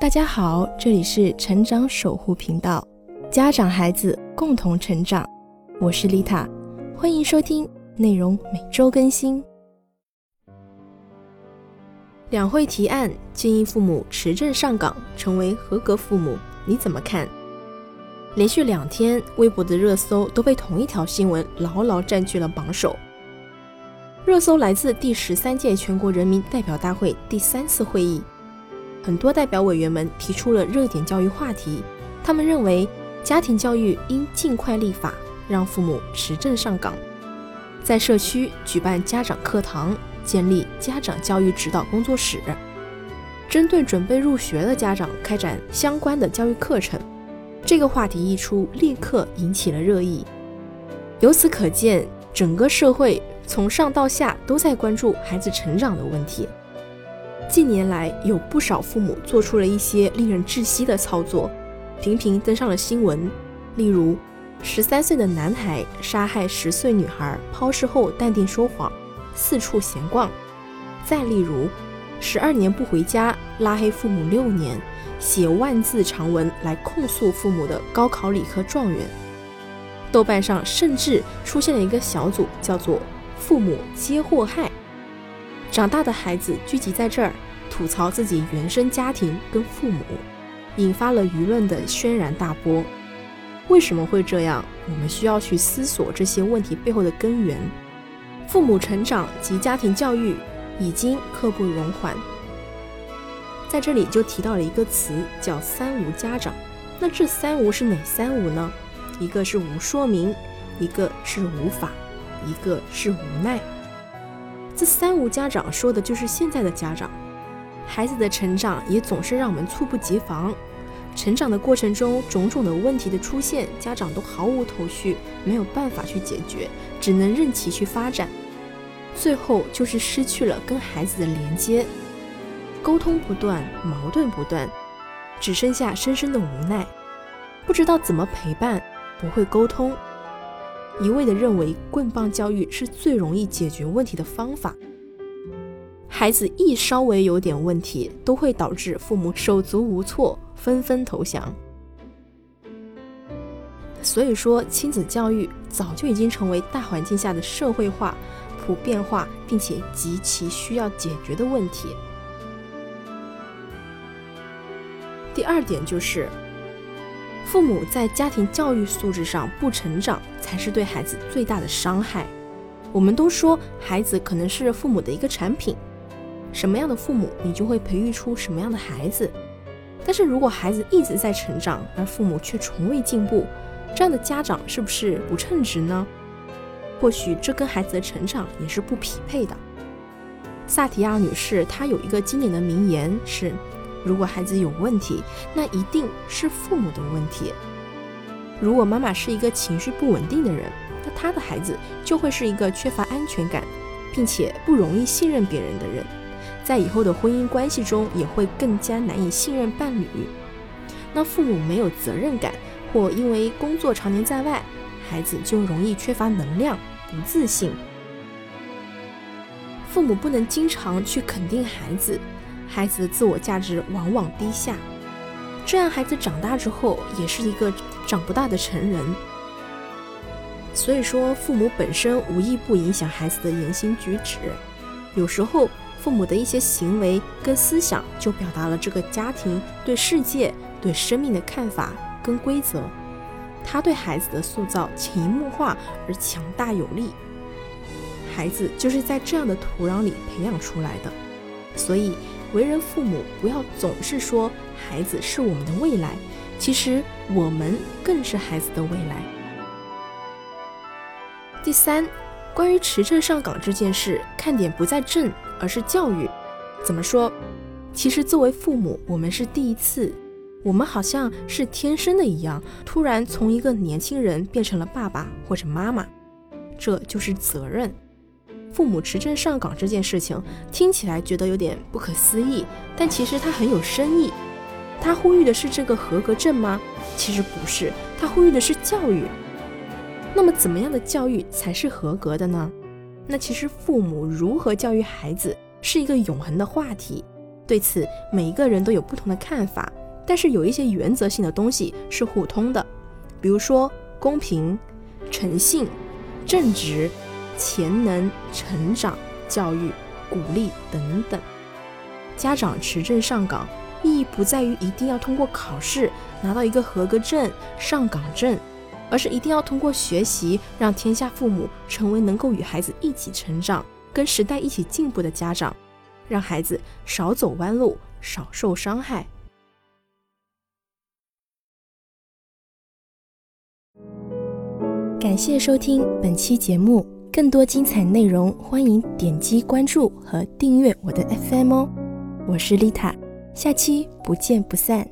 大家好，这里是成长守护频道，家长孩子共同成长，我是丽塔，欢迎收听，内容每周更新。两会提案建议父母持证上岗，成为合格父母，你怎么看？连续两天，微博的热搜都被同一条新闻牢牢占据了榜首。热搜来自第十三届全国人民代表大会第三次会议。很多代表委员们提出了热点教育话题，他们认为家庭教育应尽快立法，让父母持证上岗，在社区举办家长课堂，建立家长教育指导工作室，针对准备入学的家长开展相关的教育课程。这个话题一出，立刻引起了热议。由此可见，整个社会从上到下都在关注孩子成长的问题。近年来，有不少父母做出了一些令人窒息的操作，频频登上了新闻。例如，十三岁的男孩杀害十岁女孩，抛尸后淡定说谎，四处闲逛；再例如，十二年不回家，拉黑父母六年，写万字长文来控诉父母的高考理科状元。豆瓣上甚至出现了一个小组，叫做“父母皆祸害”。长大的孩子聚集在这儿，吐槽自己原生家庭跟父母，引发了舆论的轩然大波。为什么会这样？我们需要去思索这些问题背后的根源。父母成长及家庭教育已经刻不容缓。在这里就提到了一个词，叫“三无家长”。那这三无是哪三无呢？一个是无说明，一个是无法，一个是无奈。这三无家长说的就是现在的家长，孩子的成长也总是让我们猝不及防。成长的过程中，种种的问题的出现，家长都毫无头绪，没有办法去解决，只能任其去发展。最后就是失去了跟孩子的连接，沟通不断，矛盾不断，只剩下深深的无奈，不知道怎么陪伴，不会沟通。一味的认为棍棒教育是最容易解决问题的方法，孩子一稍微有点问题，都会导致父母手足无措，纷纷投降。所以说，亲子教育早就已经成为大环境下的社会化、普遍化，并且极其需要解决的问题。第二点就是。父母在家庭教育素质上不成长，才是对孩子最大的伤害。我们都说孩子可能是父母的一个产品，什么样的父母，你就会培育出什么样的孩子。但是如果孩子一直在成长，而父母却从未进步，这样的家长是不是不称职呢？或许这跟孩子的成长也是不匹配的。萨提亚女士她有一个经典的名言是。如果孩子有问题，那一定是父母的问题。如果妈妈是一个情绪不稳定的人，那她的孩子就会是一个缺乏安全感，并且不容易信任别人的人，在以后的婚姻关系中也会更加难以信任伴侣。那父母没有责任感，或因为工作常年在外，孩子就容易缺乏能量、不自信。父母不能经常去肯定孩子。孩子的自我价值往往低下，这样孩子长大之后也是一个长不大的成人。所以说，父母本身无一不影响孩子的言行举止。有时候，父母的一些行为跟思想就表达了这个家庭对世界、对生命的看法跟规则。他对孩子的塑造潜移默化而强大有力，孩子就是在这样的土壤里培养出来的。所以。为人父母，不要总是说孩子是我们的未来，其实我们更是孩子的未来。第三，关于持证上岗这件事，看点不在证，而是教育。怎么说？其实作为父母，我们是第一次，我们好像是天生的一样，突然从一个年轻人变成了爸爸或者妈妈，这就是责任。父母持证上岗这件事情听起来觉得有点不可思议，但其实它很有深意。他呼吁的是这个合格证吗？其实不是，他呼吁的是教育。那么怎么样的教育才是合格的呢？那其实父母如何教育孩子是一个永恒的话题。对此，每一个人都有不同的看法，但是有一些原则性的东西是互通的，比如说公平、诚信、正直、潜能、成长、教育、鼓励等等。家长持证上岗，意义不在于一定要通过考试拿到一个合格证、上岗证，而是一定要通过学习，让天下父母成为能够与孩子一起成长、跟时代一起进步的家长，让孩子少走弯路、少受伤害。感谢收听本期节目，更多精彩内容，欢迎点击关注和订阅我的 FM 哦。我是丽塔，下期不见不散。